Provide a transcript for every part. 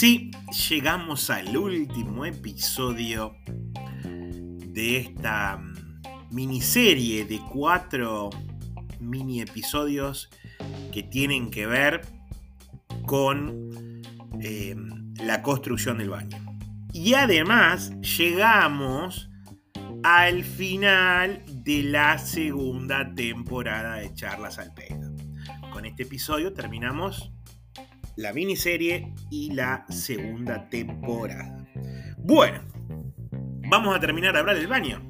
sí, llegamos al último episodio de esta mm, miniserie de cuatro mini episodios que tienen que ver con eh, la construcción del baño. Y además llegamos al final de la segunda temporada de Charlas al Pedo. Con este episodio terminamos la miniserie y la segunda temporada. Bueno, vamos a terminar de hablar del baño.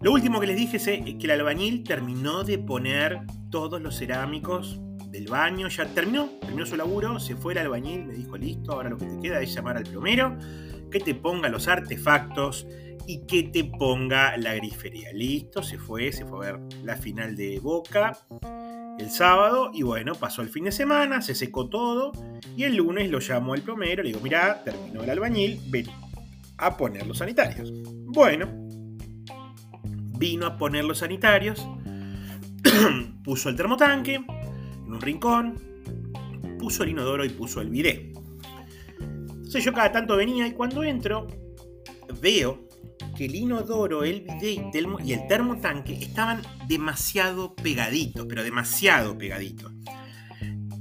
Lo último que les dije es que el albañil terminó de poner todos los cerámicos del baño, ya terminó, terminó su laburo, se fue el albañil, me dijo, listo, ahora lo que te queda es llamar al plomero, que te ponga los artefactos y que te ponga la grifería. Listo, se fue, se fue a ver la final de Boca el sábado y bueno, pasó el fin de semana, se secó todo y el lunes lo llamó el plomero, le digo, mirá, terminó el albañil, ven a poner los sanitarios. Bueno, vino a poner los sanitarios, puso el termotanque en un rincón, puso el inodoro y puso el bidet. Entonces yo cada tanto venía y cuando entro veo que el inodoro, el bidet y el termotanque estaban demasiado pegaditos, pero demasiado pegaditos.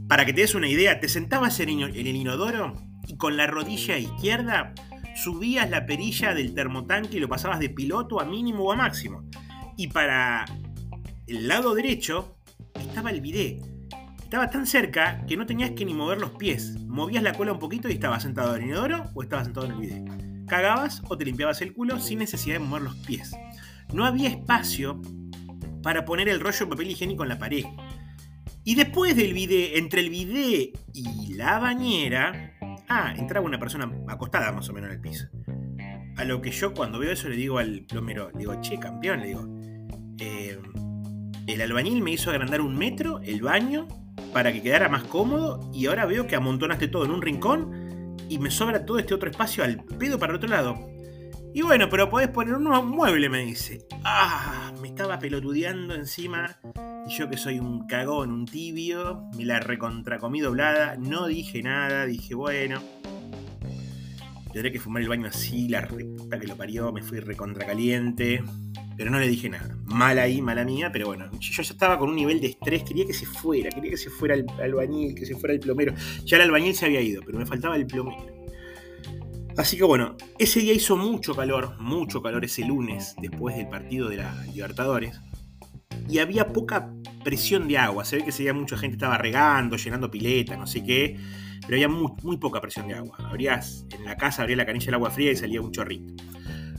Para que te des una idea, te sentabas en el inodoro y con la rodilla izquierda subías la perilla del termotanque y lo pasabas de piloto a mínimo o a máximo. Y para el lado derecho estaba el bidet. Estaba tan cerca que no tenías que ni mover los pies. Movías la cola un poquito y estabas sentado en el inodoro o estabas sentado en el bidet cagabas o te limpiabas el culo sin necesidad de mover los pies. No había espacio para poner el rollo de papel higiénico en la pared. Y después del bidet, entre el bidet y la bañera, ah, entraba una persona acostada más o menos en el piso. A lo que yo cuando veo eso le digo al plomero, le digo, che, campeón, le digo, eh, el albañil me hizo agrandar un metro el baño para que quedara más cómodo y ahora veo que amontonaste todo en un rincón y me sobra todo este otro espacio al pedo para el otro lado. Y bueno, pero podés poner un mueble, me dice. Ah, me estaba pelotudeando encima. Y yo que soy un cagón, un tibio, me la recontracomí doblada. No dije nada, dije bueno. Tendré que fumar el baño así, la reputa que lo parió, me fui recontracaliente pero no le dije nada. Mala ahí, mala mía, pero bueno, yo ya estaba con un nivel de estrés, quería que se fuera, quería que se fuera el albañil, que se fuera el plomero. Ya el albañil se había ido, pero me faltaba el plomero. Así que bueno, ese día hizo mucho calor, mucho calor ese lunes, después del partido de la Libertadores. Y había poca presión de agua. Se ve que ese día mucha gente estaba regando, llenando pileta, no sé qué. Pero había muy, muy poca presión de agua. Abrías, en la casa abría la canilla del agua fría y salía un chorrito.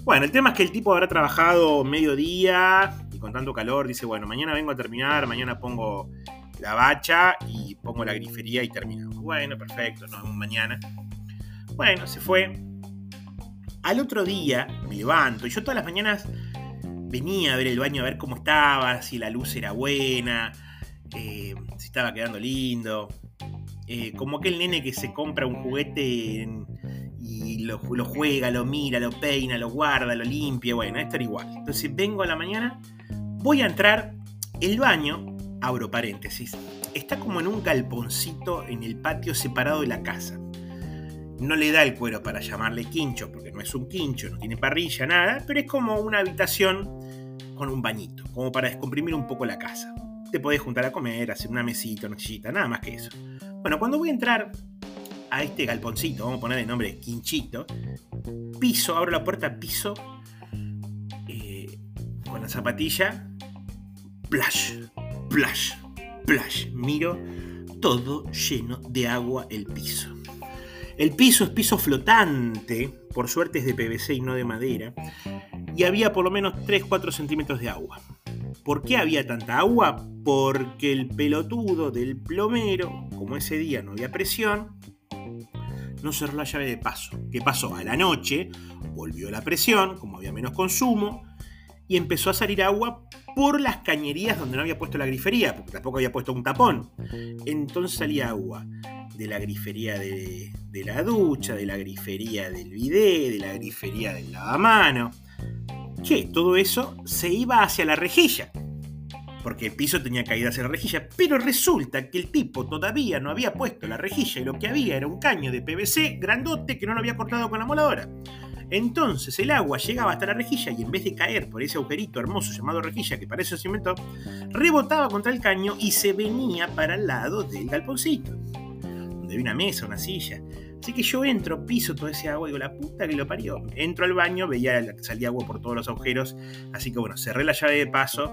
Bueno, el tema es que el tipo habrá trabajado mediodía y con tanto calor dice, bueno, mañana vengo a terminar, mañana pongo la bacha y pongo la grifería y terminamos. Bueno, perfecto, nos vemos mañana. Bueno, se fue. Al otro día me levanto y yo todas las mañanas venía a ver el baño a ver cómo estaba, si la luz era buena, eh, si estaba quedando lindo. Eh, como aquel nene que se compra un juguete en, y lo, juega, lo mira, lo peina, lo guarda, lo limpia. Bueno, esto era igual. Entonces vengo a la mañana, voy a entrar, el baño, abro paréntesis, está como en un galponcito en el patio separado de la casa. No le da el cuero para llamarle quincho, porque no es un quincho, no tiene parrilla, nada, pero es como una habitación con un bañito, como para descomprimir un poco la casa. Te podés juntar a comer, hacer una mesita, una sillita, nada más que eso. Bueno, cuando voy a entrar, a este galponcito, vamos a poner el nombre Quinchito, piso, abro la puerta, piso, eh, con la zapatilla, plash, plash, plash, miro, todo lleno de agua el piso. El piso es piso flotante, por suerte es de PVC y no de madera, y había por lo menos 3-4 centímetros de agua. ¿Por qué había tanta agua? Porque el pelotudo del plomero, como ese día no había presión, no cerró la llave de paso. ¿Qué pasó? A la noche volvió la presión, como había menos consumo, y empezó a salir agua por las cañerías donde no había puesto la grifería, porque tampoco había puesto un tapón. Entonces salía agua de la grifería de, la ducha, de la grifería del bidet, de la grifería del lavamano. Que todo eso se iba hacia la rejilla. Porque el piso tenía caída hacia la rejilla, pero resulta que el tipo todavía no había puesto la rejilla y lo que había era un caño de PVC grandote que no lo había cortado con la moladora. Entonces el agua llegaba hasta la rejilla y en vez de caer por ese agujerito hermoso llamado rejilla que para eso se inventó, rebotaba contra el caño y se venía para el lado del galponcito, donde había una mesa, una silla. Así que yo entro, piso todo ese agua y digo, la puta que lo parió. Entro al baño, veía que salía agua por todos los agujeros. Así que bueno, cerré la llave de paso.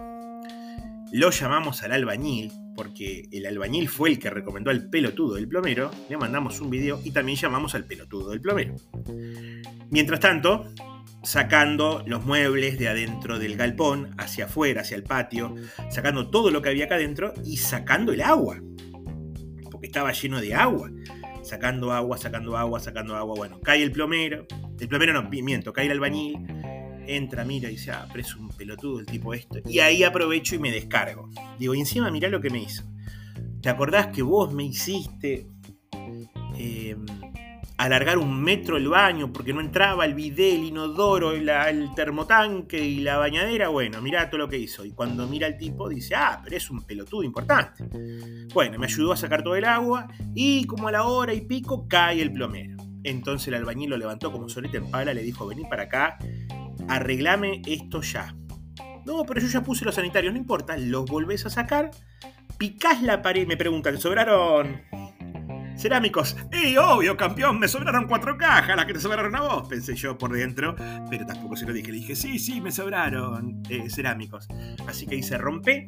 Lo llamamos al albañil, porque el albañil fue el que recomendó al pelotudo del plomero. Le mandamos un video y también llamamos al pelotudo del plomero. Mientras tanto, sacando los muebles de adentro del galpón, hacia afuera, hacia el patio, sacando todo lo que había acá adentro y sacando el agua, porque estaba lleno de agua. Sacando agua, sacando agua, sacando agua. Bueno, cae el plomero, el plomero no, miento, cae el albañil, entra, mira y dice, ah, pero es un pelotudo el tipo esto. Y ahí aprovecho y me descargo. Digo, y encima mirá lo que me hizo. ¿Te acordás que vos me hiciste... Eh, alargar un metro el baño porque no entraba el bidé, el inodoro, el, termotanque y la bañadera. Bueno, mira todo lo que hizo. Y cuando mira el tipo dice, ah, pero es un pelotudo importante. Bueno, me ayudó a sacar todo el agua y como a la hora y pico cae el plomero. Entonces el albañil lo levantó como solita en pala, le dijo, vení para acá, arreglame esto ya. No, pero yo ya puse los sanitarios, no importa, los volvés a sacar, picás la pared, me preguntan, ¿sobraron Cerámicos. ¡Ey, obvio, campeón! Me sobraron cuatro cajas, las que te sobraron a vos, pensé yo por dentro, pero tampoco se lo dije. Le dije, sí, sí, me sobraron eh, cerámicos. Así que hice rompe,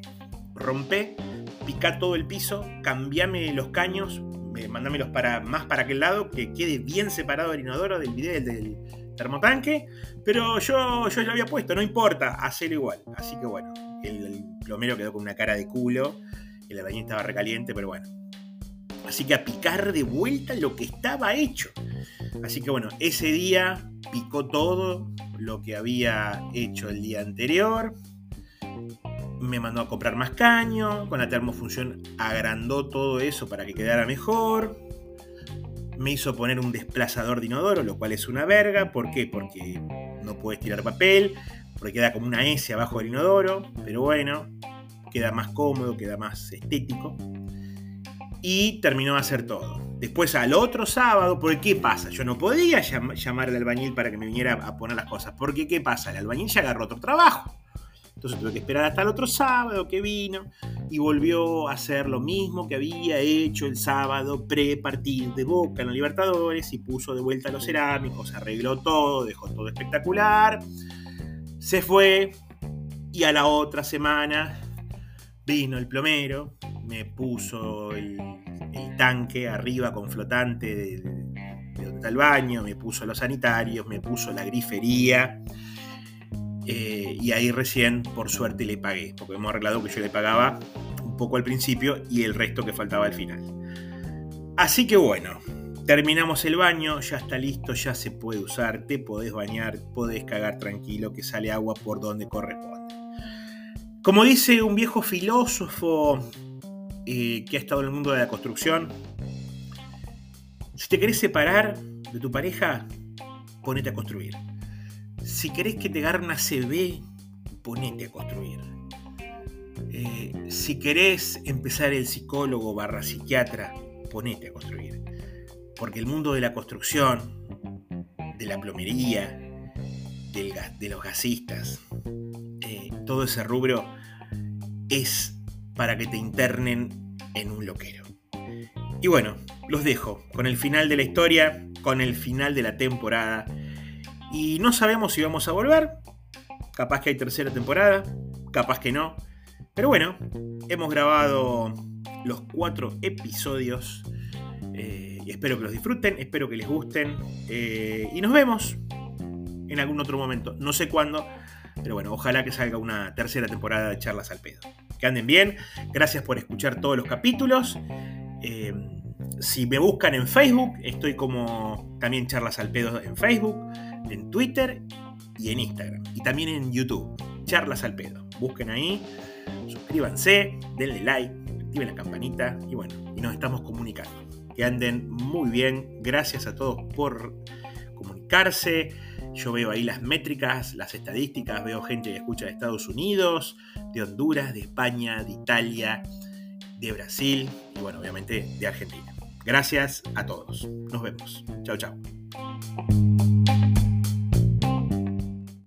rompe, pica todo el piso, cambiame los caños, mandámelos para, más para aquel lado, que quede bien separado el inodoro del video del termotanque. Pero yo, yo lo había puesto, no importa, hacelo igual. Así que bueno, el, plomero quedó con una cara de culo, el albañil estaba recaliente, pero bueno, Así que a picar de vuelta lo que estaba hecho. Así que bueno, ese día picó todo lo que había hecho el día anterior. Me mandó a comprar más caño. Con la termofunción agrandó todo eso para que quedara mejor. Me hizo poner un desplazador de inodoro, lo cual es una verga. ¿Por qué? Porque no puedes tirar papel, porque queda como una S abajo del inodoro. Pero bueno, queda más cómodo, queda más estético y terminó de hacer todo. Después al otro sábado, porque ¿qué pasa? Yo no podía llamar al albañil para que me viniera a poner las cosas, porque ¿qué pasa? El albañil ya agarró otro trabajo. Entonces tuve que esperar hasta el otro sábado que vino y volvió a hacer lo mismo que había hecho el sábado pre-partido de Boca en los Libertadores y puso de vuelta los cerámicos, arregló todo, dejó todo espectacular. Se fue y a la otra semana vino el plomero, me puso el, tanque arriba con flotante de, donde está el baño, me puso los sanitarios, me puso la grifería. Eh, y ahí recién, por suerte, le pagué, porque hemos arreglado que yo le pagaba un poco al principio y el resto que faltaba al final. Así que bueno, terminamos el baño, ya está listo, ya se puede usar, te podés bañar, podés cagar tranquilo, que sale agua por donde corresponde. Como dice un viejo filósofo eh, que ha estado en el mundo de la construcción, si te querés separar de tu pareja, ponete a construir. Si querés que te agarre una CB, ponete a construir. Eh, si querés empezar el psicólogo barra psiquiatra, ponete a construir. Porque el mundo de la construcción, de la plomería, de los gasistas, eh, todo ese rubro es para que te internen en un loquero. Y bueno, los dejo con el final de la historia, con el final de la temporada. Y no sabemos si vamos a volver. Capaz que hay tercera temporada, capaz que no. Pero bueno, hemos grabado los cuatro episodios. Eh, y espero que los disfruten, espero que les gusten. Eh, y nos vemos en algún otro momento. No sé cuándo, pero bueno, ojalá que salga una tercera temporada de Charlas al Pedo. Que anden bien, gracias por escuchar todos los capítulos. Eh, si me buscan en Facebook, estoy como también Charlas al Pedo en Facebook, en Twitter y en Instagram. Y también en YouTube, Charlas al Pedo. Busquen ahí, suscríbanse, denle like, activen la campanita y bueno, y nos estamos comunicando. Que anden muy bien, gracias a todos por comunicarse yo veo ahí las métricas, las estadísticas, veo gente que escucha de Estados Unidos, de Honduras, de España, de Italia, de Brasil y bueno, obviamente de Argentina. Gracias a todos. Nos vemos. Chao, chao.